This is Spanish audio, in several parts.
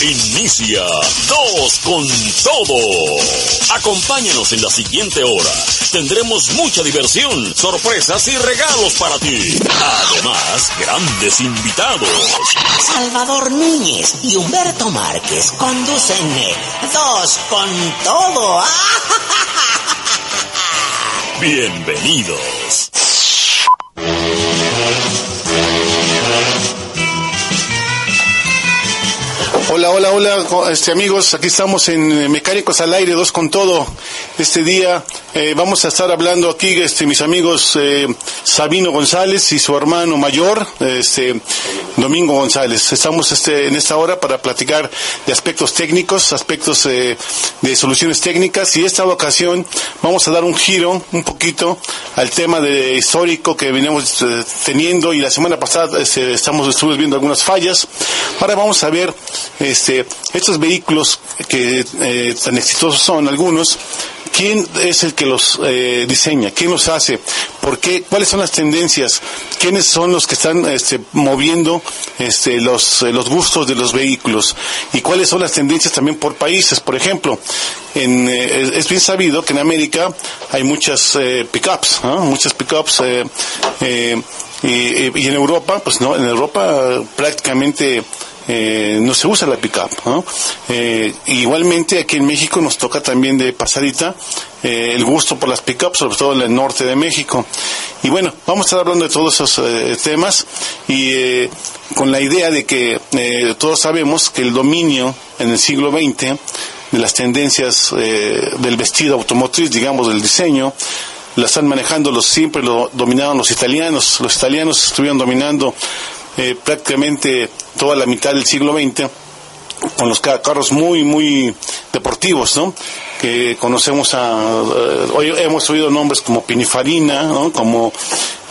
Inicia Dos con Todo. Acompáñanos en la siguiente hora. Tendremos mucha diversión, sorpresas y regalos para ti. Además, grandes invitados. Salvador Núñez y Humberto Márquez conducen Dos con Todo. Bienvenidos. Hola, hola, hola, este, amigos. Aquí estamos en Mecánicos al Aire, dos con todo. Este día eh, vamos a estar hablando aquí, este, mis amigos eh, Sabino González y su hermano mayor, este, Domingo González. Estamos este, en esta hora para platicar de aspectos técnicos, aspectos eh, de soluciones técnicas y esta ocasión vamos a dar un giro un poquito al tema de histórico que venimos teniendo y la semana pasada este, estamos estuvimos viendo algunas fallas. Ahora vamos a ver este, estos vehículos que eh, tan exitosos son algunos, ¿quién es el que los eh, diseña? ¿Quién los hace? ¿Por qué? ¿Cuáles son las tendencias? ¿Quiénes son los que están este, moviendo este, los, eh, los gustos de los vehículos? ¿Y cuáles son las tendencias también por países? Por ejemplo, en, es bien sabido que en América hay muchas pickups, muchas pickups y, y en Europa, pues no, en Europa prácticamente eh, no se usa la pickup. ¿no? Eh, igualmente aquí en México nos toca también de pasadita eh, el gusto por las pickups, sobre todo en el norte de México. Y bueno, vamos a estar hablando de todos esos temas y con la idea de que todos sabemos que el dominio en el siglo XX de las tendencias del vestido automotriz, digamos, del diseño, la están manejando los siempre lo dominaban los italianos. Los italianos estuvieron dominando eh, prácticamente toda la mitad del siglo XX con los carros muy, muy deportivos, ¿no? Que conocemos a, eh, hoy hemos oído nombres como Pinifarina, ¿no? Como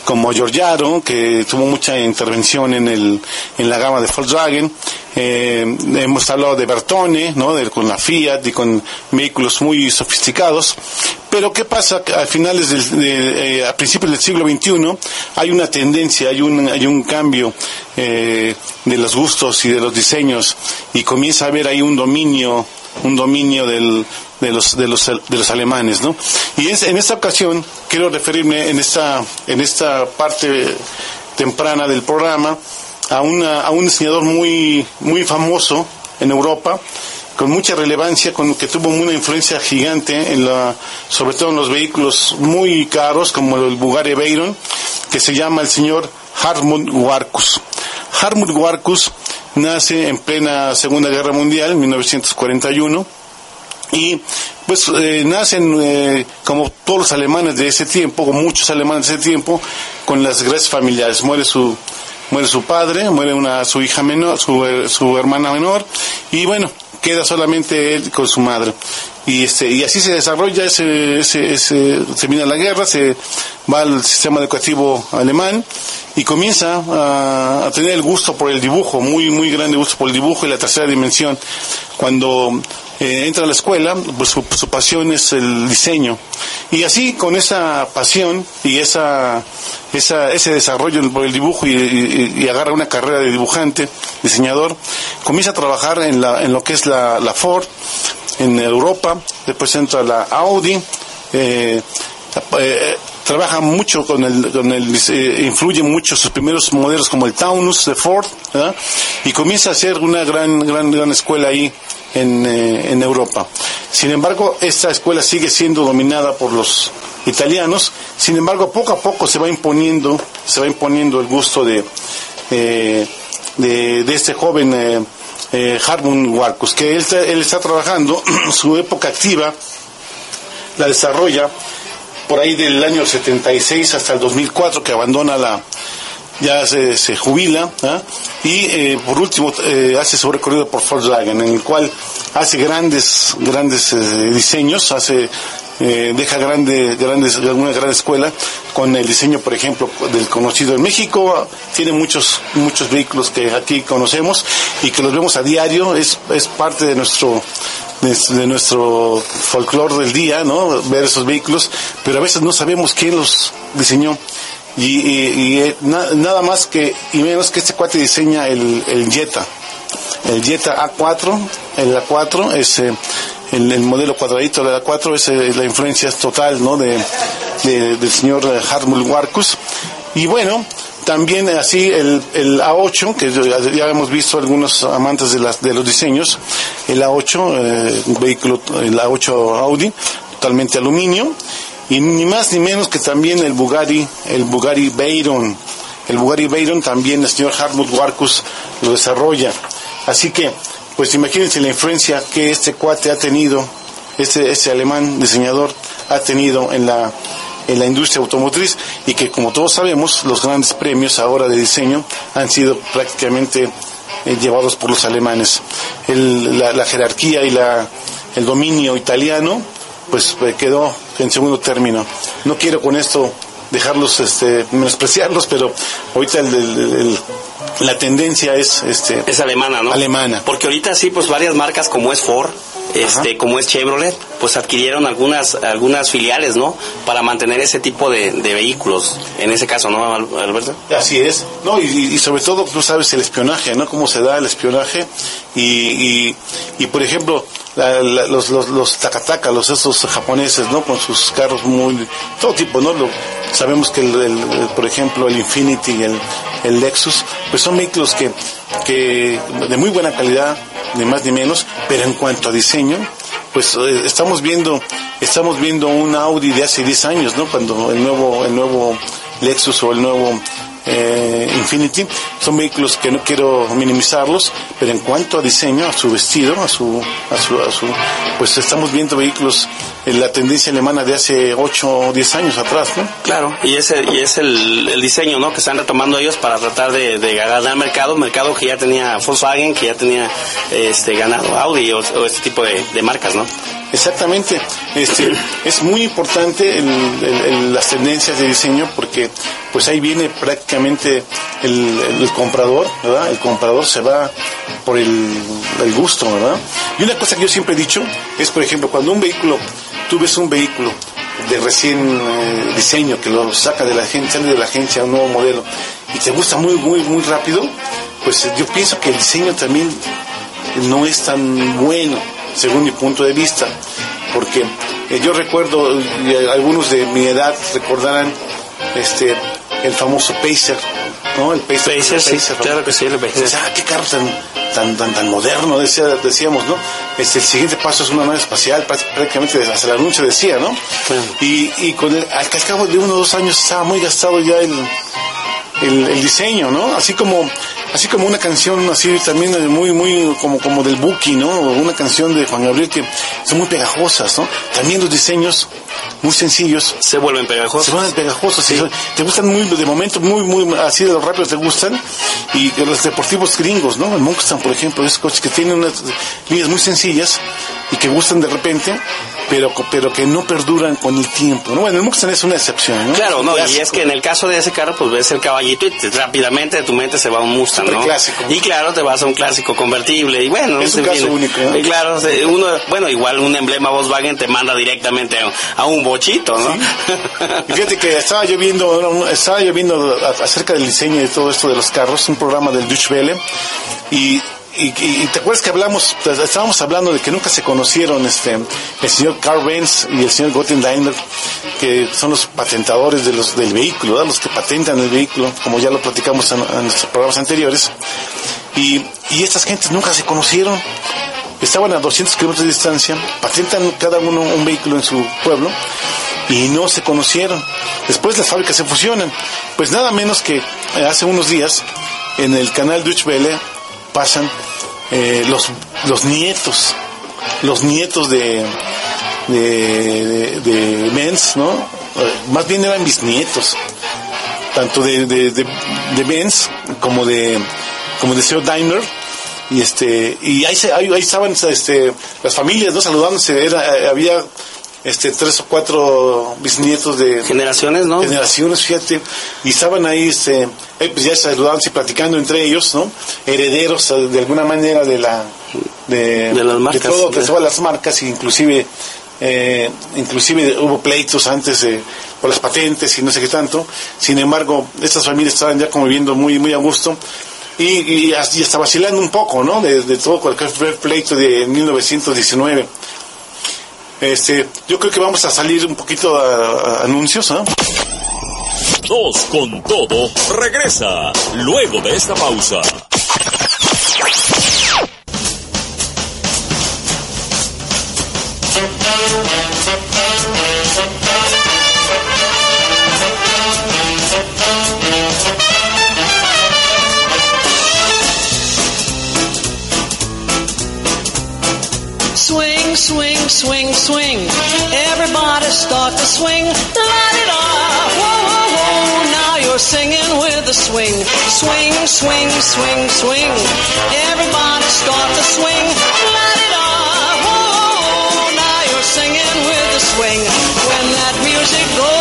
como Giorgiaro, que tuvo mucha intervención en, el, en la gama de Volkswagen. Eh, hemos hablado de Bertone, ¿no? con la Fiat y con vehículos muy sofisticados. Pero ¿qué pasa? A finales del, de, eh, a principios del siglo XXI hay una tendencia, hay un, hay un cambio eh, de los gustos y de los diseños y comienza a haber ahí un dominio, un dominio del, de los, de los, de los alemanes, ¿no? Y es, en esta ocasión quiero referirme en esta, en esta parte temprana del programa a, una, a un diseñador muy, muy famoso en Europa, con mucha relevancia, con que tuvo una influencia gigante en la, sobre todo en los vehículos muy caros como el Bugatti Veyron, que se llama el señor Hartmut Warkus. Hartmut Warkus nace en plena Segunda Guerra Mundial, en 1941 y pues eh, nacen eh, como todos los alemanes de ese tiempo, o muchos alemanes de ese tiempo, con las gracias familiares. Muere su muere su padre, muere una su hija menor, su, su hermana menor y bueno, queda solamente él con su madre. Y este y así se desarrolla ese, ese, ese termina la guerra, se va al sistema educativo alemán y comienza a, tener el gusto por el dibujo, muy muy grande gusto por el dibujo y la tercera dimensión. Cuando eh, entra a la escuela, pues su, pasión es el diseño. Y así, con esa pasión y esa, esa ese desarrollo por el dibujo y, agarra una carrera de dibujante, diseñador, comienza a trabajar en, la, en lo que es la, la Ford, en Europa, después entra la Audi, eh, eh, trabaja mucho con el, con el eh, influye mucho sus primeros modelos como el Taunus de Ford, y comienza a hacer una gran, gran, gran escuela ahí en, en Europa. Sin embargo, esta escuela sigue siendo dominada por los italianos, sin embargo, poco a poco se va imponiendo, se va imponiendo el gusto de, de, de, este joven eh, Harmon Warcus, que él está, él está trabajando, su época activa la desarrolla por ahí del año 76 hasta el 2004 que abandona la ya se, se jubila ¿ah? y eh, por último eh, hace su recorrido por Volkswagen en el cual hace grandes grandes eh, diseños hace eh, deja grande, grandes, una gran escuela con el diseño, por ejemplo, del conocido en México. Tiene muchos, muchos vehículos que aquí conocemos y que los vemos a diario. Es, es parte de nuestro, de, nuestro folclore del día, ¿no? Ver esos vehículos, pero a veces no sabemos quién los diseñó. Y, y, eh, na, nada más que y menos que este cuate diseña el, el Jetta. el Jetta A4, el A4 es el, modelo cuadradito del A4 es eh, la influencia total, ¿no? De, del señor Hartmut Warkus. Y bueno, también así el, el, A8, que ya hemos visto algunos amantes de, las, de los diseños, el A8, un vehículo, el A8 Audi, totalmente aluminio, y ni más ni menos que también el Bugatti, el Bugatti Veyron. El Bugatti Veyron también el señor Hartmut Warkus lo desarrolla. Así que, pues imagínense la influencia que este cuate ha tenido, este, este alemán diseñador ha tenido en la, en la industria automotriz y que como todos sabemos los grandes premios ahora de diseño han sido prácticamente eh, llevados por los alemanes. la, la, jerarquía y la, el dominio italiano pues eh, quedó en segundo término. No quiero con esto dejarlos, este, menospreciarlos, pero ahorita la tendencia es, este, es alemana, ¿no? Alemana. Porque ahorita sí, pues varias marcas como es Ford, este, como es Chevrolet, pues adquirieron algunas, algunas filiales, ¿no? Para mantener ese tipo de, vehículos, en ese caso, ¿no, Alberto? Así es, ¿no? Y, sobre todo, tú sabes, el espionaje, ¿no? Cómo se da el espionaje y, y por ejemplo, los, los, los takataka, los esos japoneses, ¿no? Con sus carros muy, todo tipo, ¿no? Lo, sabemos que, el, por ejemplo, el Infinity y el, el Lexus, pues son vehículos que, que de muy buena calidad, ni más ni menos, pero en cuanto a diseño, pues eh, estamos viendo, estamos viendo un Audi de hace 10 años, ¿no? Cuando el nuevo, el nuevo Lexus o el nuevo eh, Infinity. Son vehículos que no quiero minimizarlos, pero en cuanto a diseño, a su vestido, a su, a su, a su pues estamos viendo vehículos la tendencia alemana de hace 8 o 10 años atrás, ¿no? Claro, y es el, y es el, el diseño, ¿no? Que están retomando ellos para tratar de, de ganar mercado, mercado que ya tenía Volkswagen, que ya tenía este ganado Audi o, este tipo de, de marcas, ¿no? Exactamente. Este, es muy importante las tendencias de diseño porque pues ahí viene prácticamente el, comprador, ¿verdad? El comprador se va por el, gusto, ¿verdad? Y una cosa que yo siempre he dicho es, por ejemplo, cuando un vehículo, tú ves un vehículo de recién eh, diseño que lo saca de la agencia, sale de la agencia un nuevo modelo y te gusta muy, muy, muy rápido, pues yo pienso que el diseño también no es tan bueno según mi punto de vista, porque eh, yo recuerdo, y algunos de mi edad recordarán este el famoso Pacer, ¿no? El Pacer, sí, claro que sí, el Pacer. Ah, qué carro tan, tan, tan, moderno, decía, decíamos, ¿no? Este, el siguiente paso es una nave espacial, prácticamente hasta el anuncio decía, ¿no? Y, y con el, al, cabo de uno o dos años estaba muy gastado ya el, el, el diseño, ¿no? Así como así como una canción así también muy muy como como del Buki, ¿no? Una canción de Juan Gabriel que son muy pegajosas, ¿no? También los diseños muy sencillos se vuelven pegajosos. Se vuelven pegajosos, sí. te gustan muy de momento muy muy así de los rápidos te gustan y los deportivos gringos, ¿no? El Mustang, por ejemplo, esos coches que tienen unas líneas muy sencillas y que gustan de repente pero pero que no perduran con el tiempo. ¿no? Bueno, el Mustang es una excepción. ¿no? Claro, no, y es que en el caso de ese carro, pues ves el caballito y rápidamente de tu mente se va a un Mustang, ¿no? clásico. Y claro, te vas a un clásico convertible y bueno. Es un caso único. Y claro, uno, bueno, igual un emblema Volkswagen te manda directamente a, un bochito, ¿no? fíjate que estaba yo viendo, estaba yo viendo acerca del diseño de todo esto de los carros, un programa del Deutsche Welle y y, te acuerdas que hablamos, pues, estábamos hablando de que nunca se conocieron este, el señor Carl Benz y el señor Gotten Daimler, que son los patentadores de los, del vehículo, los que patentan el vehículo, como ya lo platicamos en, nuestros programas anteriores. Y, y estas gentes nunca se conocieron. Estaban a 200 kilómetros de distancia, patentan cada uno un vehículo en su pueblo y no se conocieron. Después las fábricas se fusionan. Pues nada menos que eh, hace unos días en el canal Deutsche Welle pasan eh, los, los nietos, los nietos de, de, de, Benz, ¿no? Eh, más bien eran bisnietos, tanto de, de, de, Benz como de, como de Seo Daimler y este y ahí, se, ahí, estaban este las familias no saludándose era eh, había este tres o cuatro bisnietos de generaciones no generaciones fíjate y estaban ahí este eh, pues ya saludándose y platicando entre ellos no herederos eh, de alguna manera de la de, las marcas de todo de todas las marcas inclusive eh, inclusive hubo pleitos antes de, por las patentes y no sé qué tanto sin embargo estas familias estaban ya conviviendo muy muy a gusto y, y, hasta vacilando un poco, ¿no? De, de todo cualquier pleito de 1919. Este, yo creo que vamos a salir un poquito a, anuncios, ¿no? Dos con todo regresa luego de esta pausa. Swing, swing. Everybody start to swing. La di da. Whoa, whoa, whoa. Now you're singing with the swing. Swing, swing, swing, swing. Everybody start to swing. La di da. Whoa, now you're singing with the swing. When that music goes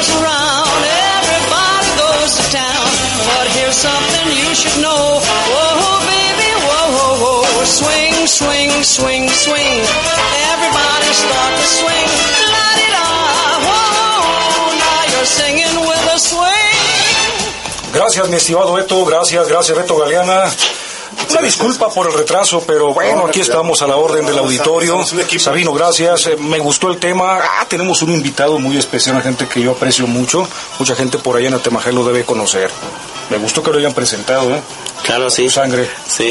swing, swing. Everybody start to swing. La di da. Whoa, now you're singing with a swing. Gracias, mi estimado Beto. Gracias, gracias, Beto Galeana. Una disculpa por el retraso, pero bueno, aquí estamos a la orden del auditorio. Sabino, gracias. Eh, Me gustó el tema. Ah, tenemos un invitado muy especial, una gente que yo aprecio mucho. Mucha gente por allá en Atemajé lo debe conocer. Me gustó que lo hayan presentado, ¿eh? Claro, sí. Tu sangre. Sí.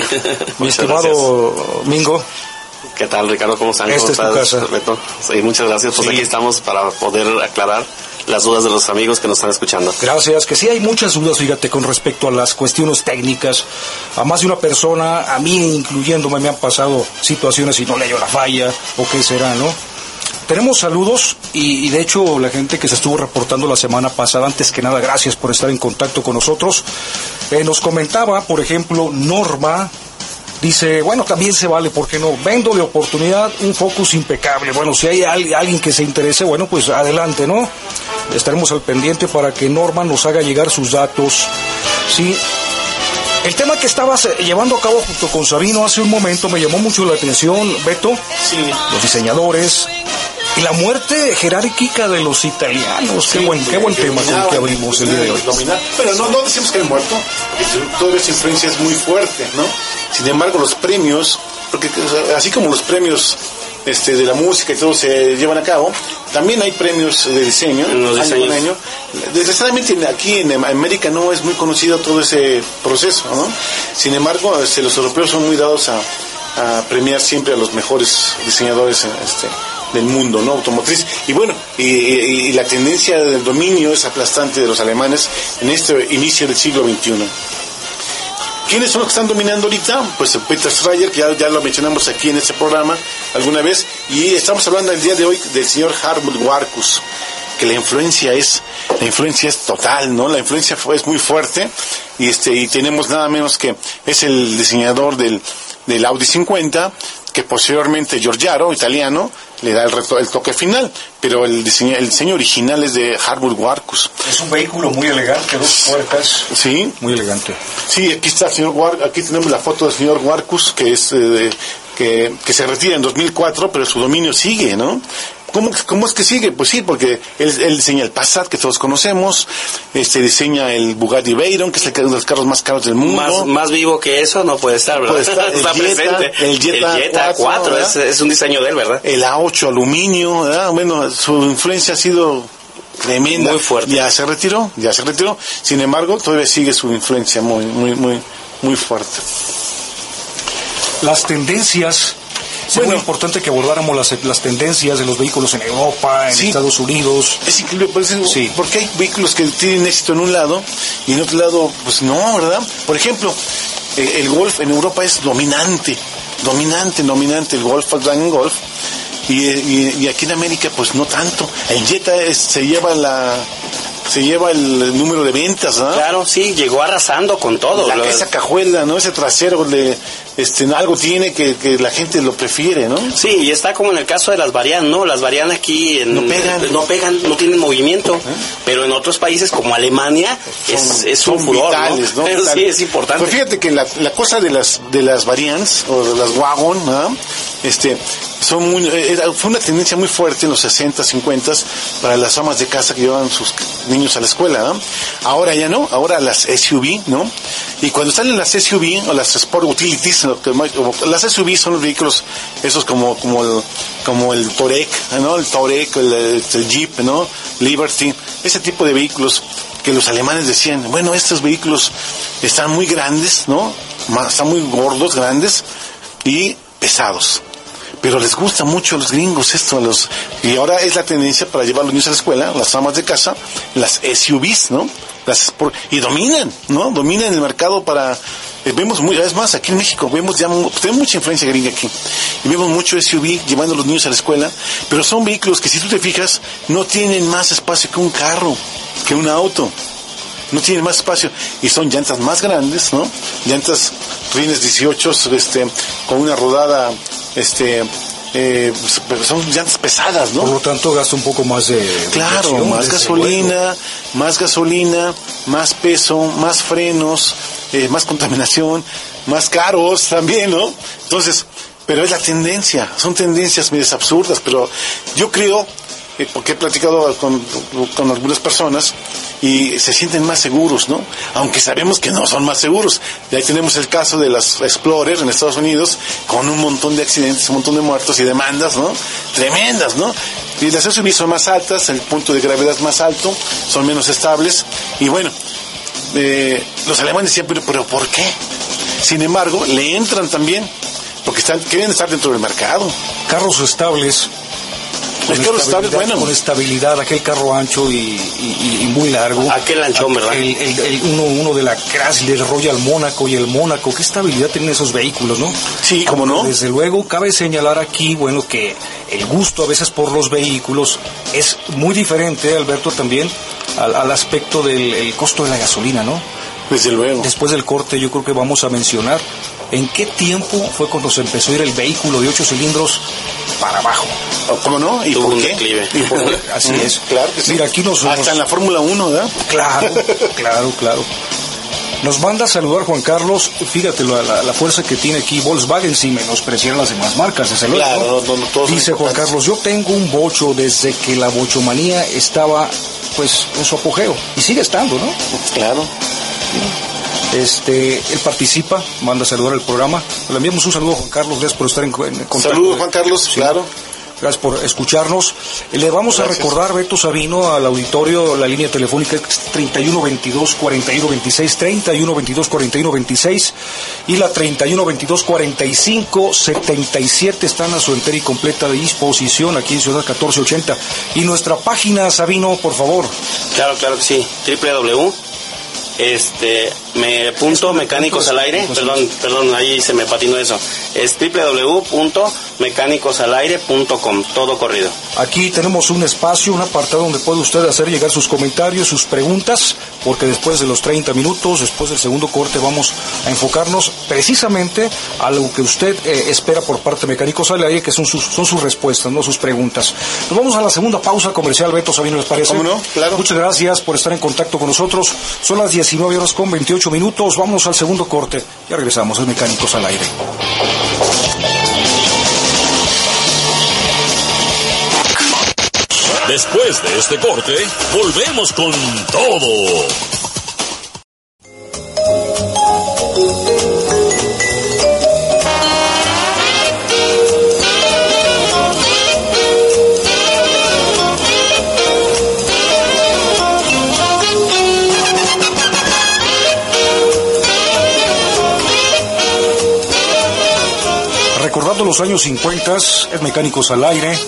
Mi gracias. estimado Mingo, ¿Qué tal, Ricardo? ¿Cómo están? Esta ¿Cómo es tu estás, casa. Beto? Sí, muchas gracias. Pues Sí. aquí estamos para poder aclarar las dudas de los amigos que nos están escuchando. Gracias, que sí hay muchas dudas, fíjate, con respecto a las cuestiones técnicas. A más de una persona, a mí incluyéndome, me han pasado situaciones y no le la falla, o qué será, ¿no? Tenemos saludos y, y de hecho la gente que se estuvo reportando la semana pasada, antes que nada, gracias por estar en contacto con nosotros. Eh, nos comentaba, por ejemplo, Norma, Dice, bueno, también se vale, ¿por qué no? Vendo de oportunidad un focus impecable. Bueno, si hay al- alguien que se interese, bueno, pues adelante, ¿no? Estaremos al pendiente para que Norma nos haga llegar sus datos. Sí. El tema que estabas eh, llevando a cabo junto con Sabino hace un momento me llamó mucho la atención, Beto. Sí. Los diseñadores. Y la muerte jerárquica de los italianos. Qué buen, qué buen tema con el que abrimos el día de hoy. Dominar. Pero no, no decimos que han muerto, porque toda esa influencia es muy fuerte, ¿no? Sin embargo, los premios, porque así como los premios este, de la música y todo se llevan a cabo, también hay premios de diseño, En los año año. Desgraciadamente en- aquí en América no es muy conocido todo ese proceso, ¿no? Sin embargo, este, los europeos son muy dados a, a premiar siempre a los mejores diseñadores este, del mundo, ¿no? Automotriz. Y bueno, y, la tendencia del dominio es aplastante de los alemanes en este inicio del siglo XXI. ¿Quiénes son los que están dominando ahorita? Pues Peter Schreier, que ya, lo mencionamos aquí en este programa alguna vez, y estamos hablando el día de hoy del señor Harmut Warkus, que la influencia es, la influencia es total, ¿no? La influencia fue, es muy fuerte, y este, y tenemos nada menos que es el diseñador del, del Audi 50, que posteriormente Giorgiaro, italiano, le da el, reto- el toque final, pero el diseño, el diseño original es de Harmut Warkus. Es un vehículo muy elegante, dos puertas. Sí, Muy elegante. Sí, aquí está el señor War, aquí tenemos la foto del señor Warcus, que es eh, de- que, que se retira en 2004, pero su dominio sigue, ¿no? ¿Cómo, cómo es que sigue? Pues sí, porque él, él diseña el Passat, que todos conocemos, este diseña el Bugatti Veyron, que es el uno de los carros más caros del mundo. Más, más vivo que eso no puede estar, ¿verdad? Puede estar. El Está Jetta, presente. el Jetta 4, 4, es, un diseño de él, ¿verdad? el A8 aluminio, ¿verdad? Bueno, su influencia ha sido tremenda. Muy fuerte. Ya se retiró, ya se retiró. Sin embargo, todavía sigue su influencia muy, muy, muy, muy fuerte. Las tendencias. Es Bueno. muy importante que abordáramos las, las tendencias de los vehículos en Europa, en Sí. Estados Unidos. Es increíble, por eso- Sí. porque hay vehículos que tienen éxito en un lado y en otro lado, pues no, ¿verdad? Por ejemplo, eh, el Golf en Europa es dominante, dominante, dominante, el Golf, Volkswagen Golf. Y, y- y aquí en América, pues no tanto. El Jetta es- se lleva la se lleva el número de ventas, ¿no? Claro, sí, llegó arrasando con todo. La, Lo- esa cajuela, ¿no? Ese trasero, de, este, algo tiene que, que la gente lo prefiere, ¿no? Sí, y está como en el caso de las Varian, ¿no? Las Varian aquí en- No pegan. No pegan, no tienen movimiento, pero en otros países como Alemania es, es un son furor, vitales, ¿no? sí, Vitales. es importante. Pues fíjate que la, la cosa de las de las variants o de las wagon, ¿ah? este, son muy, era- fue una tendencia muy fuerte en los 60, 50 para las amas de casa que llevaban sus niños a la escuela, ¿no? Ahora ya no, ahora las SUV, ¿no? Y cuando salen las SUV o las Sport Utilities, ¿no? Que las SUV son los vehículos esos como como el como el Touareg, ¿no? El Touareg, el, el Jeep, ¿no? Liberty, ese tipo de vehículos que los alemanes decían, bueno, estos vehículos están muy grandes, ¿no? Están muy gordos, grandes y pesados. Pero les gusta mucho a los gringos esto, a los y ahora es la tendencia para llevar a los niños a la escuela, las amas de casa, las SUVs, ¿no? Las y dominan, ¿no? Dominan el mercado para eh, vemos muy, es más, aquí en México vemos ya tenemos mucha influencia gringa aquí y vemos mucho SUV llevando a los niños a la escuela, pero son vehículos que si tú te fijas no tienen más espacio que un carro, que un auto no tienen más espacio y son llantas más grandes, ¿no? Llantas rines 18, este, con una rodada, este, eh, pero son llantas pesadas, Por ¿no? lo tanto, gasta un poco más de. Claro, más gasolina, más gasolina, más peso, más frenos, eh, más contaminación, más caros también, ¿no? Entonces, pero es la tendencia, son tendencias medias absurdas, pero yo creo, porque he platicado con, con algunas personas, y se sienten más seguros, ¿no? Aunque sabemos que no son más seguros. Y ahí tenemos el caso de las Explorer en Estados Unidos, con un montón de accidentes, un montón de muertos y demandas, ¿no? Tremendas, ¿no? Y las SUV son más altas, el punto de gravedad más alto, son menos estables, y bueno, eh, los alemanes decían, pero, pero ¿por qué? Sin embargo, le entran también, porque están, quieren estar dentro del mercado. Carros estables. El carro estable, estabilidad- bueno. Con estabilidad, aquel carro ancho y, y- y muy largo. Aquel anchón, ¿verdad? El, el- el- uno, uno de la Chrysler Royal Mónaco y el Mónaco. ¿Qué estabilidad tienen esos vehículos, no? Sí, cómo no. Desde luego, cabe señalar aquí, bueno, que el gusto a veces por los vehículos es muy diferente, Alberto, también al, al aspecto del el costo de la gasolina, ¿no? Desde luego. Después del corte yo creo que vamos a mencionar en qué tiempo fue cuando se empezó a ir el vehículo de ocho cilindros para abajo. ¿Cómo no? ¿Y Tuvo por un qué? declive. ¿Y por qué? Así Mm, es. Claro que sí. Mira, aquí nos- Hasta nos- en la Fórmula 1, ¿verdad? Claro, claro, claro. Nos manda a saludar Juan Carlos. Fíjate la, la- la fuerza que tiene aquí Volkswagen sin menospreciar las demás marcas, desde luego. Claro, no, no, todos Dice Juan. Carlos, yo tengo un bocho desde que la bochomanía estaba pues en su apogeo y sigue estando, ¿no? Claro. Este, él participa, manda a saludar el programa. Le enviamos un saludo a Juan Carlos, gracias por estar en, contacto. Saludos, Juan Carlos, Sí. claro. Gracias por escucharnos. Eh, Le vamos Gracias. a recordar, Beto Sabino, al auditorio, la línea telefónica es 3122 4126, 3122 4126 y la 3122 45 77 están a su entera y completa disposición aquí en Ciudad 1480. Y nuestra página, Sabino, por favor. Claro, claro que sí. www. Este, me punto mecánicos al aire, perdón, perdón, ahí se me patinó eso. Es www.mecánicosalaire.com, todo corrido. Aquí tenemos un espacio, un apartado donde puede usted hacer llegar sus comentarios, sus preguntas, porque después de los 30 minutos, después del segundo corte, vamos a enfocarnos precisamente a lo que usted eh, espera por parte de Mecánicos al Aire, que son sus, son sus respuestas, no sus preguntas. Nos vamos a la segunda pausa comercial, Beto Sabino, ¿les parece? ¿Cómo no? Claro. Muchas gracias por estar en contacto con nosotros. Son las 19 horas con 28 minutos. Vamos al segundo corte. Ya regresamos, es Mecánicos al Aire. Después de este corte, volvemos con todo. Los años 50, es Mecánicos al Aire.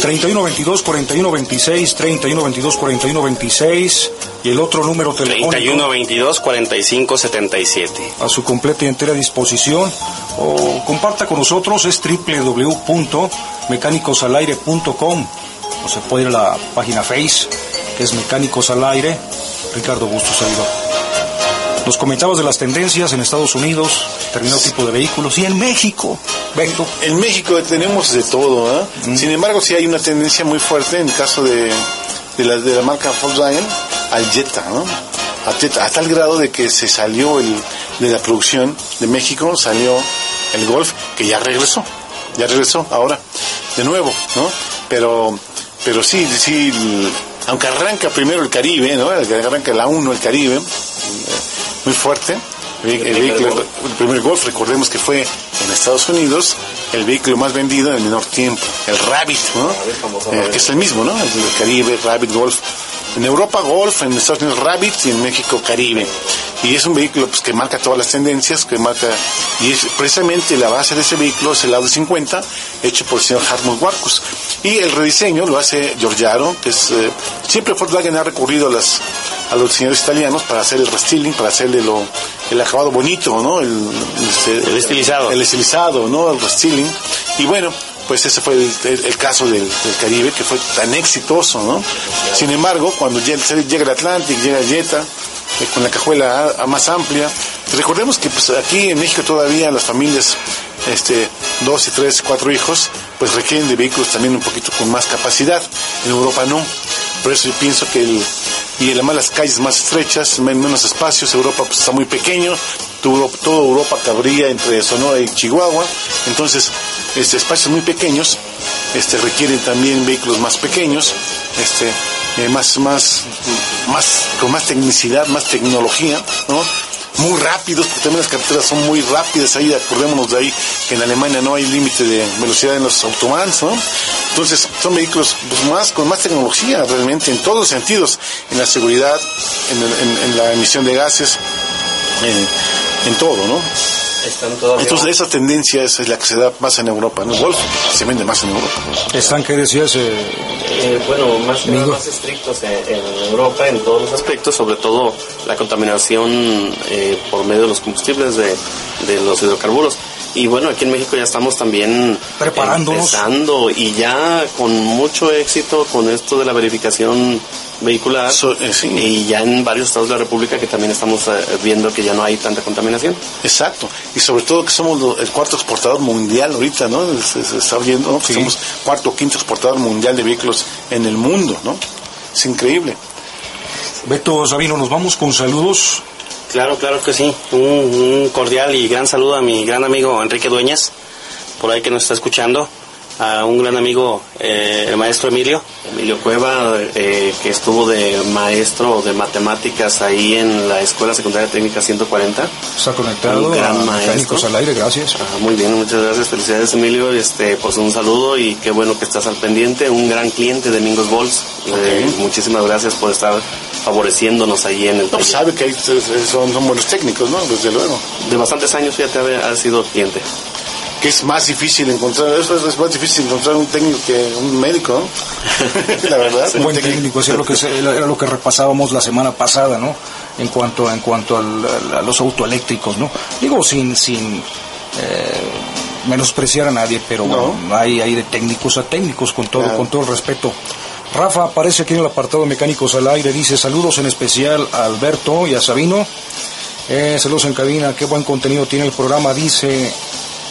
3122 4126 3122 4126 y el otro número telefónico. 31 22 45 77. a su completa y entera disposición. O comparta con nosotros es www.mecánicosalaire.com o se puede ir a la página Face que es Mecánicos al Aire. Ricardo Bustos servidor nos comentabas de las tendencias en Estados Unidos determinado tipo de vehículos y en México Beto En México tenemos de todo, ¿ah? Sin embargo, sí hay una tendencia muy fuerte en el caso de, de, la, de la marca Volkswagen al Jetta, ¿no? A, tal grado de que se salió el, de la producción de México, salió el Golf, que ya regresó, ya regresó ahora, de nuevo, ¿no? Pero, pero sí, sí, aunque arranca primero el Caribe, ¿no? Arranca la 1, el Caribe, eh, muy fuerte. El, el vehículo, el primer Golf, recordemos que fue en Estados Unidos el vehículo más vendido en el menor tiempo. El Rabbit, ¿no? Eh, que es el mismo, ¿no? El Caribe, Rabbit, Golf. En Europa Golf, en Estados Unidos Rabbit y en México Caribe. Y es un vehículo pues, que marca todas las tendencias, que marca... Y es precisamente la base de ese vehículo es el Audi 50, hecho por el señor Hartmut Warcus. Y el rediseño lo hace Giorgiaro, que es... Eh, siempre Volkswagen ha recurrido a, las, a los diseñadores italianos para hacer el restyling, para hacerle lo, el acabado bonito, ¿no? El, este, El estilizado. El estilizado, ¿no? El restyling. Y bueno, pues ese fue el, caso del, Caribe, que fue tan exitoso, ¿no? Sin embargo, cuando llega, el Atlantic, llega Jetta, eh, con la cajuela más amplia, recordemos que pues, aquí en México todavía las familias, este, dos y tres, cuatro hijos, pues requieren de vehículos también un poquito con más capacidad. En Europa no. Por eso yo pienso que el, y además las calles más estrechas, men- menos espacios, Europa pues, está muy pequeño, todo, toda Europa cabría entre Sonora y Chihuahua, entonces este, espacios muy pequeños este, requieren también vehículos más pequeños, este, eh, más, más, más, con más tecnicidad, más tecnología, ¿no? muy rápidos, porque también las carreteras son muy rápidas, ahí acordémonos de ahí que en Alemania no hay límite de velocidad en los autobahns, ¿no? Entonces son vehículos pues, más con más tecnología realmente en todos los sentidos, en la seguridad, en, la emisión de gases, en, en todo, ¿no? Están. Entonces esa tendencia es la que se da más en Europa, ¿no? El Golf se vende más en Europa. Están, que decías? Eh, Eh, bueno, más, que nada Amigo. más estrictos en, en Europa en todos los aspectos, sobre todo la contaminación eh, por medio de los combustibles de, de los hidrocarburos. Y bueno, aquí en México ya estamos también Preparándonos. empezando y ya con mucho éxito con esto de la verificación vehicular So- eh, sí. y ya en varios estados de la República que también estamos eh, viendo que ya no hay tanta contaminación. Exacto, y sobre todo que somos lo- el cuarto exportador mundial ahorita, ¿no? Se, se está viendo, ¿no? Sí. Somos cuarto o quinto exportador mundial de vehículos en el mundo, ¿no? Es increíble. Beto Sabino, nos vamos con saludos. Claro, claro que sí. Un, cordial y gran saludo a mi gran amigo Enrique Dueñas, por ahí que nos está escuchando. A un gran amigo, eh, el maestro Emilio, Emilio Cueva, eh, que estuvo de maestro de matemáticas ahí en la Escuela Secundaria Técnica 140. Está conectado Un gran a maestro. Al Aire, gracias. Ah, muy bien, muchas gracias, felicidades Emilio, este, pues un saludo y qué bueno que estás al pendiente, un gran cliente de Mingos Bols, Eh, muchísimas gracias por estar favoreciénamos ahí en el No, pues taller. sabe que ahí son, son buenos técnicos, ¿no? Desde luego. De bastantes años ya te ha, ha sido cliente. Que es más difícil encontrar, eso es, es más difícil encontrar un técnico que un médico, ¿no? La verdad. Un buen técnico, sí, era lo que se- era lo que repasábamos la semana pasada, ¿no? En cuanto en cuanto al- al- a los autoeléctricos, ¿no? Digo sin sin eh, menospreciar a nadie, pero No. bueno, hay hay de técnicos a técnicos con todo Claro. con todo el respeto. Rafa aparece aquí en el apartado de mecánicos al aire, dice saludos en especial a Alberto y a Sabino. Eh, saludos en cabina, qué buen contenido tiene el programa, dice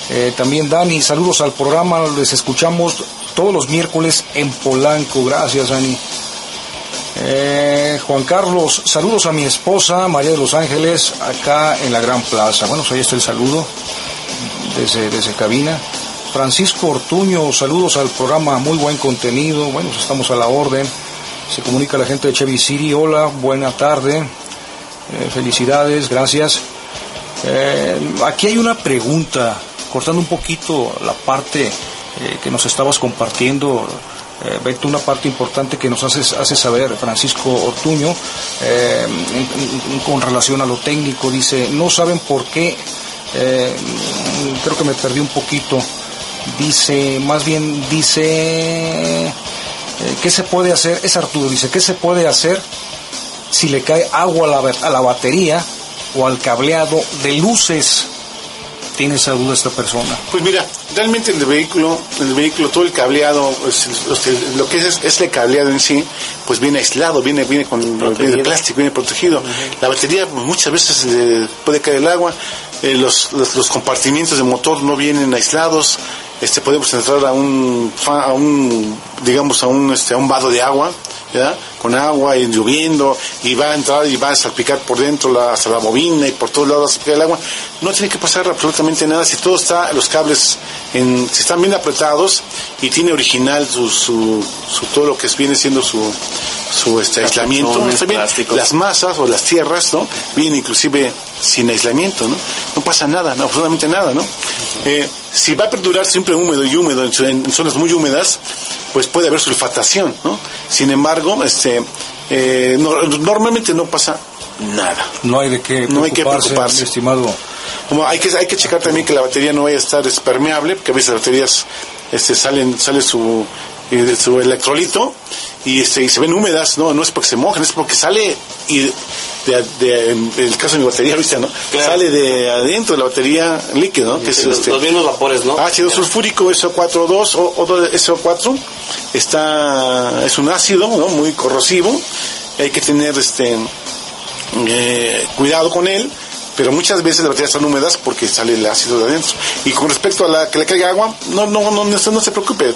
eh, también Dani, saludos al programa, les escuchamos todos los miércoles en Polanco, gracias Dani. Eh, Juan Carlos, saludos a mi esposa María de los Ángeles, acá en la Gran Plaza. Bueno, pues ahí está el saludo desde, desde cabina. Francisco Ortuño, saludos al programa, muy buen contenido. Bueno, pues estamos a la orden. Se comunica la gente de Chevy City. Hola, buena tarde. Eh, felicidades, gracias. Eh, aquí hay una pregunta, cortando un poquito la parte eh, que nos estabas compartiendo, eh, Beto, una parte importante que nos hace, saber Francisco Ortuño eh, con relación a lo técnico. Dice, no saben por qué, eh, creo que me perdí un poquito. Dice, más bien dice, ¿qué se puede hacer? Es Arturo, dice, ¿qué se puede hacer si le cae agua a la batería o al cableado de luces. Tiene esa duda esta persona. Pues mira, realmente el vehículo, el vehículo, todo el cableado, pues, lo que es, es el cableado en sí, pues viene aislado, viene, viene con viene de plástico, viene protegido. La batería pues, muchas veces le puede caer el agua, eh, los, los, los compartimientos de motor no vienen aislados, este podemos entrar a un, fa- a un digamos a un este a un vado de agua, con agua y lloviendo y va a entrar y va a salpicar por dentro la, hasta la bobina y por todos lados el agua. No tiene que pasar absolutamente nada si todo está, los cables en, si están bien apretados y tiene original su, su, su- todo lo que viene siendo su, su este, aislamiento. Bien. Las masas o las tierras, ¿no? Vienen inclusive sin aislamiento, ¿no? No pasa nada, no, absolutamente nada, ¿no? Eh, si va a perdurar siempre húmedo y húmedo en, en zonas muy húmedas, pues puede haber sulfatación, ¿no? Sin embargo, este, eh, no- normalmente no pasa nada. No hay de qué No hay que preocuparse, preocuparse. mi estimado. Como hay que hay que checar también que la batería no vaya a estar es, permeable, porque a veces las baterías este salen sale su eh, su electrolito y este y se ven húmedas, no no es porque se mojen, es porque sale y de, de- en el caso de mi batería, ¿viste, no? Claro. Sale de adentro de la batería líquido, ¿no? Que es los, este los mismos vapores, ¿no? ácido sulfúrico SO4.2 o, o SO4 está es un ácido ¿no? muy corrosivo hay que tener este eh, cuidado con él pero muchas veces las baterías están húmedas porque sale el ácido de adentro y con respecto a la que le caiga agua no no no no, se- no se preocupe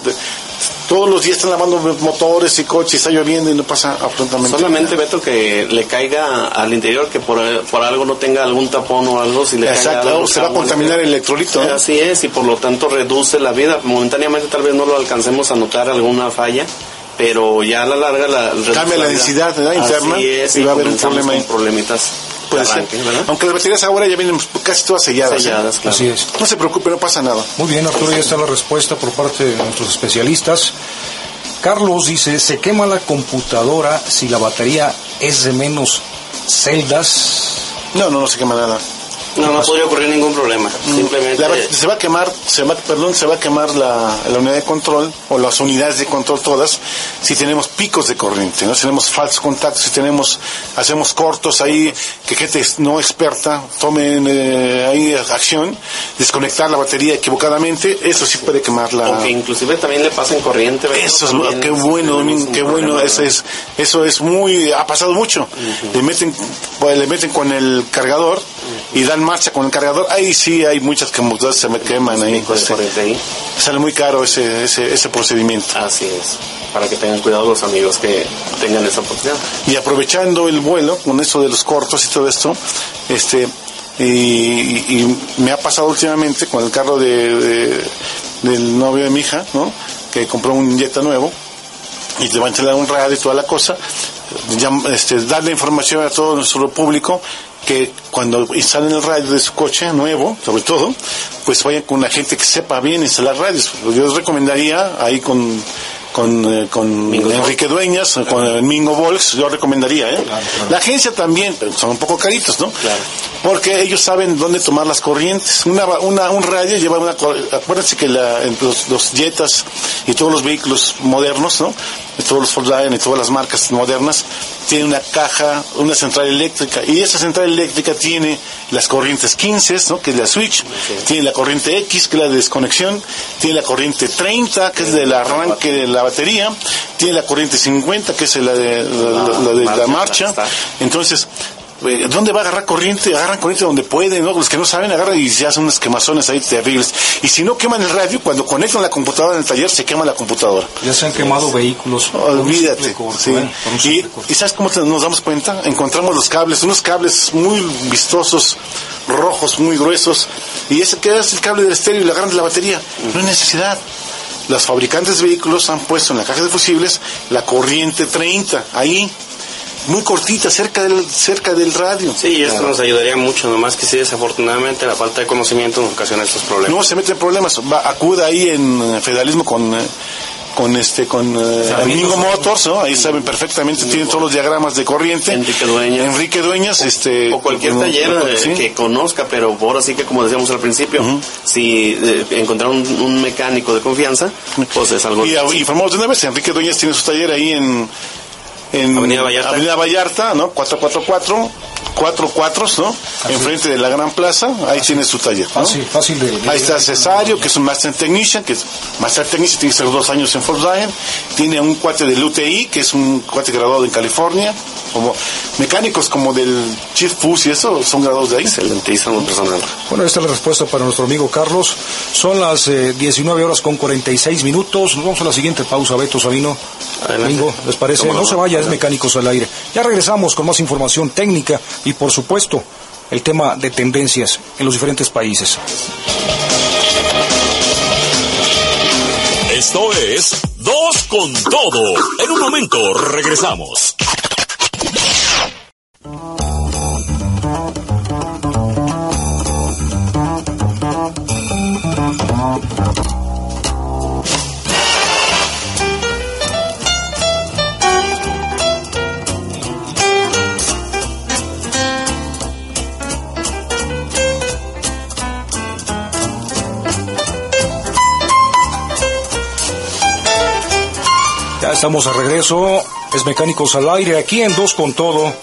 todos los días están lavando motores y coches está lloviendo y no pasa absolutamente Solamente, nada. Beto, que le caiga al interior, que por, por algo no tenga algún tapón o algo, si le caiga algo, se va a contaminar el electrolito. Así es, y por lo tanto reduce la vida. Momentáneamente tal vez no lo alcancemos a notar alguna falla, pero ya a la larga la, Cambia la densidad, ¿verdad? interna Así es, y va a haber un problema ahí. con problemitas Puede de ser. ¿verdad? Aunque las baterías ahora ya vienen casi todas selladas. ¿eh? Selladas, claro. Así es. No se preocupe, no pasa nada. Muy bien, Arturo, ya está la respuesta por parte de nuestros especialistas. Carlos dice, ¿se quema la computadora si la batería es de menos celdas? No, no, no se quema nada. No, no podría ocurrir ningún problema. Simplemente La bat- se va a quemar, se va, perdón, se va a quemar la, la unidad de control o las unidades de control todas si tenemos picos de corriente, no Si tenemos falsos contactos, si tenemos, hacemos cortos ahí, que gente no experta tomen eh, ahí acción, desconectar la batería equivocadamente, eso sí puede quemar la, o que inclusive también le pasen corriente. Eso es lo qué bueno, qué bueno, eso es, eso es muy, ha pasado mucho. Le meten, pues, le meten con el cargador y dan marcha con el cargador. Ahí sí hay muchas que se me queman ahí. Corriente ahí. sale muy caro ese, ese, ese procedimiento. Así es. Para que tengan cuidado los amigos que tengan esa oportunidad. Y aprovechando el vuelo, con eso de los cortos y todo esto, este, y, me ha pasado últimamente con el carro de, de- del novio de mi hija, ¿no? Que compró un Jetta nuevo y te va a instalar un radio y toda la cosa, llam- este, darle información a todo nuestro público que cuando instalen el radio de su coche nuevo, sobre todo, pues vayan con una gente que sepa bien instalar radios. Yo les recomendaría ahí con con, eh, con Mingo Enrique Dueñas, con el Mingo Volks, yo recomendaría, ¿eh? La agencia también, pero son un poco caritos, ¿no? Claro. Porque ellos saben dónde tomar las corrientes. Una, una, un radio lleva una... Acuérdense que la, los, los Jetas y todos los vehículos modernos, ¿no? Y todos los Volkswagen y todas las marcas modernas, tienen una caja, una central eléctrica. Y esa central eléctrica tiene las corrientes 15, ¿no? Que es la switch. Tiene la corriente X, que es la de desconexión. Tiene la corriente 30, que es del arranque de la batería. Tiene la corriente 50, que es la de la, la- la de la marcha. Entonces, ¿dónde va a agarrar corriente? Agarran corriente donde pueden, ¿no? Los que no saben agarran y se hacen unas quemazones ahí terribles. Y si no queman el radio, cuando conectan la computadora en el taller, se quema la computadora. Ya se han quemado vehículos. Olvídate. corto, sí. ¿eh? Y, ¿sabes cómo nos damos cuenta? Encontramos los cables, unos cables muy vistosos, rojos, muy gruesos. Y ese que es el cable del estéreo y lo agarran de la batería. No hay necesidad. Los fabricantes de vehículos han puesto en la caja de fusibles la corriente 30, ahí, muy cortita, cerca del, cerca del radio. Sí, y esto nos ayudaría mucho, nomás que sí, desafortunadamente la falta de conocimiento nos ocasiona estos problemas. No se meten problemas. Va, acuda ahí en eh, federalismo con eh, con este con eh. Motors, ¿no? Ahí saben perfectamente, tienen todos los diagramas de corriente. Enrique Dueñas. Enrique Dueñas, este o cualquier taller eh, sí. que conozca, pero ahora sí que como decíamos al principio, si eh, encontrar un, un mecánico de confianza, pues es algo... Y a- informamos de una vez, Enrique Dueñas tiene su taller ahí en en Avenida Vallarta. Avenida Vallarta, ¿no? 444 cuatro cuatros, ¿no? Enfrente de la Gran Plaza, ahí tiene su taller, ¿no? Fácil, fácil de... de- Ahí está Cesario, que es un Master Technician, que es Master Technician, tiene dos años en Volkswagen. Tiene un cuate del UTI, que es un cuate graduado en California. Como mecánicos como del Chief Fus y eso, son graduados de ahí. Excelentísimo personal. Bueno, esta es la respuesta para nuestro amigo Carlos. Son las eh, 19 horas con 46 minutos. Nos vamos a la siguiente pausa, Beto Sabino. Adelante. Domingo, ¿les parece? No. se vaya, es Mecánicos al Aire. Ya regresamos con más información técnica y, por supuesto, el tema de tendencias en los diferentes países. Esto es Dos con todo. En un momento regresamos. Estamos de regreso. Es Mecánicos al Aire, aquí en Dos con Todo.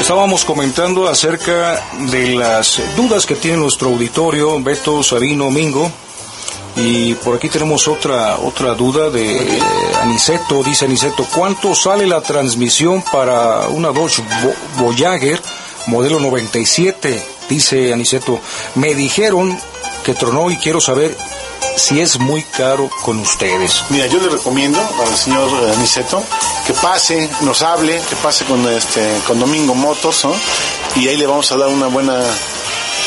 Estábamos comentando acerca de las dudas que tiene nuestro auditorio, Beto, Sabino, Mingo. Y por aquí tenemos otra otra duda de Aniceto. Dice Aniceto, ¿cuánto sale la transmisión para una Dodge Vo- Voyager modelo 97? Dice Aniceto, me dijeron que tronó y quiero saber si es muy caro con ustedes. Mira, yo le recomiendo al señor eh, Aniceto que pase, nos hable, que pase con este con Domingo Motors, ¿no? Y ahí le vamos a dar una buena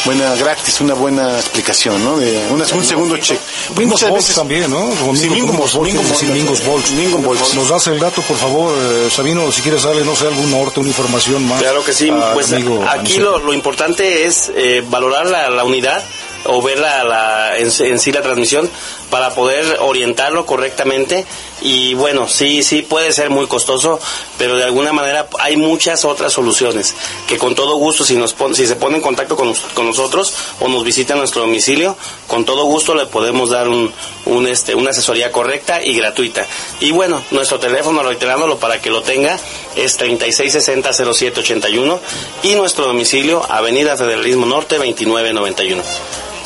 buena gratis, una buena explicación, ¿no? De una- un segundo check. Mingos veces- también, ¿no? Sí, Mingo- Mingo Mingos Volts. Nos das el dato, por favor, eh, Sabino, si quieres darle, no sé, algún norte, una información más. Claro que sí, pues amigo aquí lo, lo importante es eh, valorar la, la unidad o ver la, la- en, en sí la transmisión para poder orientarlo correctamente y bueno, sí, sí puede ser muy costoso, pero de alguna manera hay muchas otras soluciones que con todo gusto si nos pon- si se pone en contacto con, con nosotros o nos visita a nuestro domicilio, con todo gusto le podemos dar un, un, este, una asesoría correcta y gratuita. Y bueno, nuestro teléfono, reiterándolo para que lo tenga, es 3660-0781 y nuestro domicilio, Avenida Federalismo Norte 2991.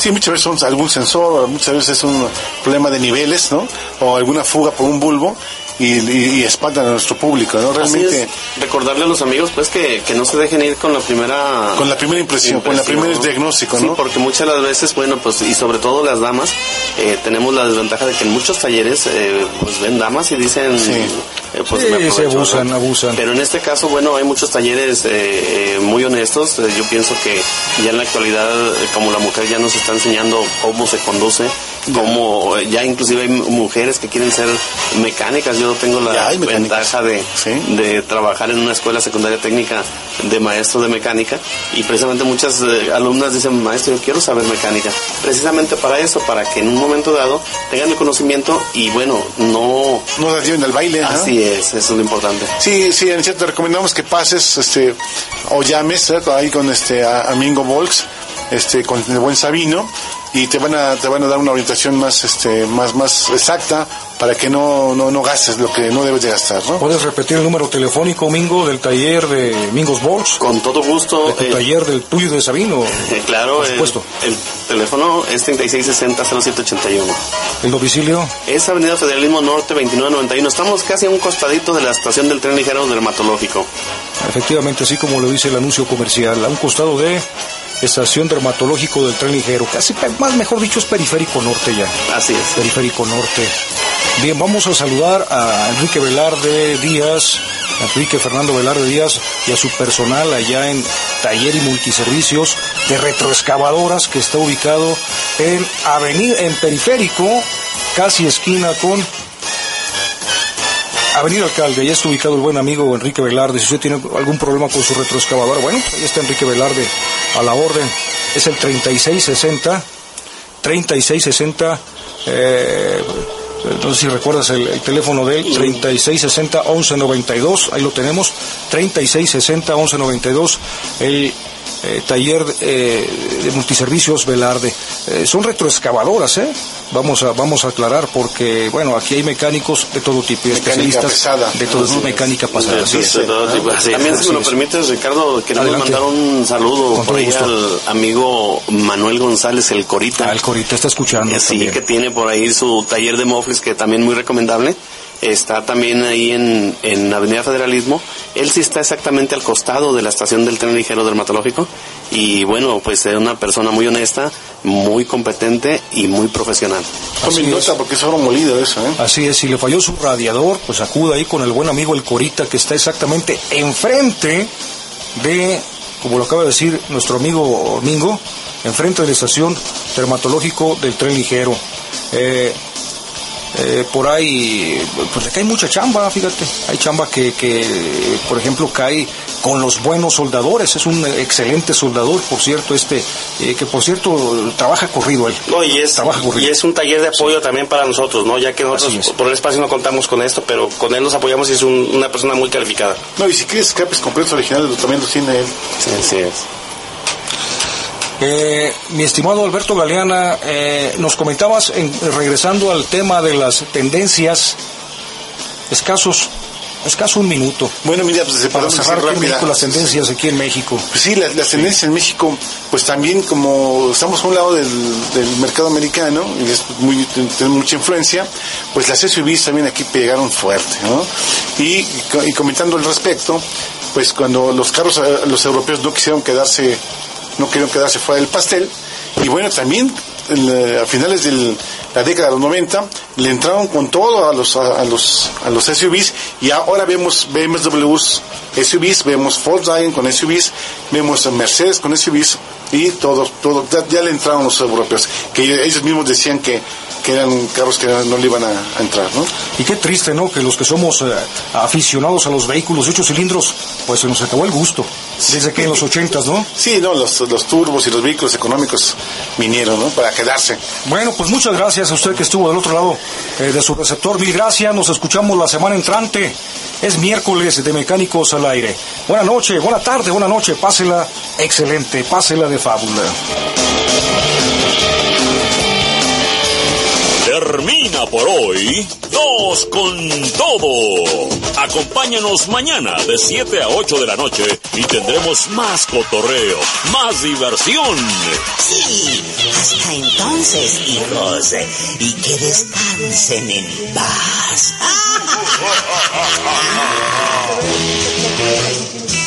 Sí, muchas veces son algún sensor, muchas veces es un problema de niveles, ¿no? O alguna fuga por un bulbo y, y, y espantan a nuestro público, ¿no? Realmente Así es. Recordarle a los amigos pues que, que no se dejen ir con la primera con la primera impresión, con la primera ¿no? diagnóstico, Sí, ¿no? porque muchas de las veces, bueno, pues y sobre todo las damas, eh, tenemos la desventaja de que en muchos talleres eh, pues ven damas y dicen Sí. eh, pues Sí, me se abusan, ¿no? abusan. Pero en este caso, bueno, hay muchos talleres eh, eh, muy honestos. Eh, yo pienso que ya en la actualidad, eh, como la mujer ya nos está enseñando cómo se conduce, cómo eh, ya inclusive hay mujeres que quieren ser mecánicas. Yo tengo la ventaja de, Sí. de trabajar en una escuela secundaria técnica de maestro de mecánica y precisamente muchas eh, alumnas dicen, maestro, yo quiero saber mecánica. Precisamente para eso, para que en un momento dado tengan el conocimiento y bueno, no... No las lleven al baile, ¿no? Así es, eso es lo importante. Sí, sí, Aniceto, te recomendamos que pases este, o llames ¿eh? ahí con este a, a Mingo Volks, este, con el buen Sabino, y te van a, te van a dar una orientación más, este, más, más exacta para que no, no, no gastes lo que no debes de gastar, ¿no? ¿Puedes repetir el número telefónico, Mingo, del taller de Mingos Volts? Con todo gusto. Tu eh, taller del tuyo de Sabino. eh, claro, Por el- supuesto. El, teléfono es 3660-0781. El domicilio. Es Avenida Federalismo Norte 2991. Estamos casi a un costadito de la estación del tren ligero dermatológico. Efectivamente, así como lo dice el anuncio comercial, a un costado de estación dermatológico del tren ligero, casi más mejor dicho es periférico norte ya, Así es. periférico norte. Bien, vamos a saludar a Enrique Velarde Díaz, Enrique Fernando Velarde Díaz y a su personal allá en Taller y Multiservicios de Retroexcavadoras que está ubicado en Avenida, en Periférico, casi esquina con Avenida Alcalde, ya está ubicado el buen amigo Enrique Velarde. Si usted tiene algún problema con su retroexcavadora, bueno, ahí está Enrique Velarde a la orden. Es el 3660, 3660, eh, no sé si recuerdas el, el teléfono de él, 3660-1192, ahí lo tenemos, 3660-1192, el eh, taller eh, de multiservicios Velarde. Eh, son retroexcavadoras, ¿eh? Vamos a, vamos a aclarar porque, bueno, aquí hay mecánicos de todo tipo y Mecánica especialistas pesada. de todo Ujú. mecánica pasada. Sí, tipo. Así es, También, si me lo es. permites, Ricardo, queremos Adelante. mandar un saludo Con por ahí gusto. al amigo Manuel González, el Corita. Ah, el Corita está escuchando. Sí, también. que tiene por ahí su taller de mofles, que también muy recomendable. Está también ahí en, en Avenida Federalismo. Él sí está exactamente al costado de la estación del tren ligero dermatológico. Y bueno, pues es una persona muy honesta, muy competente y muy profesional. Así nota es. porque es oro molido eso, ¿eh? Así es, si le falló su radiador, pues acuda ahí con el buen amigo el Corita que está exactamente enfrente de, como lo acaba de decir nuestro amigo Mingo, enfrente de la estación dermatológico del tren ligero. Eh, eh, por ahí, pues le cae mucha chamba, fíjate. Hay chamba que, que, por ejemplo, cae con los buenos soldadores. Es un excelente soldador, por cierto, este, eh, que por cierto trabaja corrido él. No, y es, Trabaja corrido. y es un taller de apoyo también para nosotros, ¿no? Ya que nosotros por el espacio no contamos con esto, pero con él nos apoyamos y es un- una persona muy calificada. No, y si quieres escapes completos originales, también los tiene él. Sí, así es. Eh, mi estimado Alberto Galeana, eh, nos comentabas, en- regresando al tema de las tendencias, escasos, escaso un minuto, Bueno, mira, pues para cerrar con las tendencias aquí en México. Pues sí, las, las tendencias en México, pues también como estamos a un lado del, del mercado americano y es muy, tenemos mucha influencia, pues las SUVs también aquí pegaron fuerte, ¿no? Y comentando al respecto, pues cuando los carros, eh, los europeos no quisieron quedarse, no quisieron quedarse fuera del pastel, y bueno, también la- a finales de la década de los 90 le entraron con todo a los a, a los a los SUVs y ahora vemos BMWs SUVs, vemos Volkswagen con SUVs, vemos Mercedes con SUVs y todos todo ya, ya le entraron los europeos que ellos mismos decían que, que eran carros que no le iban a, a entrar, ¿no? Y qué triste, ¿no? Que los que somos eh, aficionados a los vehículos de ocho cilindros, pues se nos acabó el gusto. Desde que en los ochentas, ¿no? Sí, no, los, los turbos y los vehículos económicos vinieron, ¿no? Para quedarse. Bueno, pues muchas gracias a usted que estuvo del otro lado eh, de su receptor. Mil gracias. Nos escuchamos la semana entrante. Es miércoles de Mecánicos al Aire. Buena noche, buena tarde, buena noche. Pásela excelente, pásela de fábula. Termina por hoy Dos con Todo. Acompáñanos mañana de 7 a 8 de la noche y tendremos más cotorreo, más diversión. Sí, hasta entonces, hijos, y que descansen en paz.